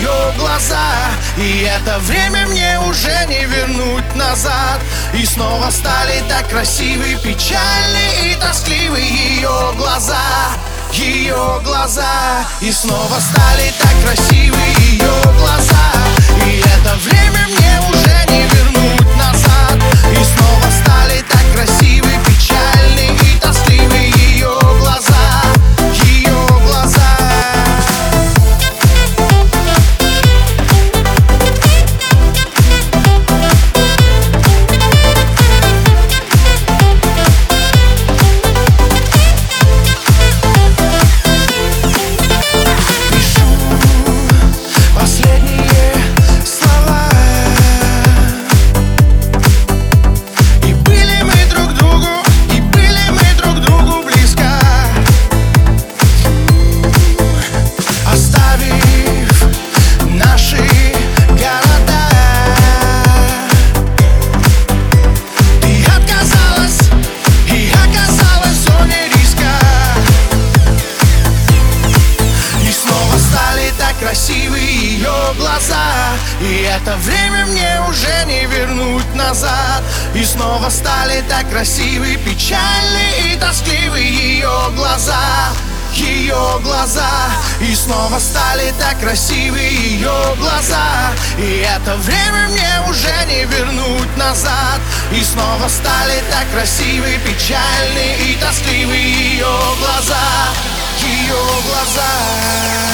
ее глаза. И это время мне уже не вернуть назад. И снова стали так красивы, печальны и тоскливы ее глаза. Ее глаза. И снова стали так красивы ее глаза. Красивы ее глаза. И это время мне уже не вернуть назад. И снова стали так красивы, печальны и тоскливы ее глаза. Ее глаза. И снова стали так красивы ее глаза. И это время мне уже не вернуть назад. И снова стали так красивы, печальны и тоскливы ее глаза. Ее глаза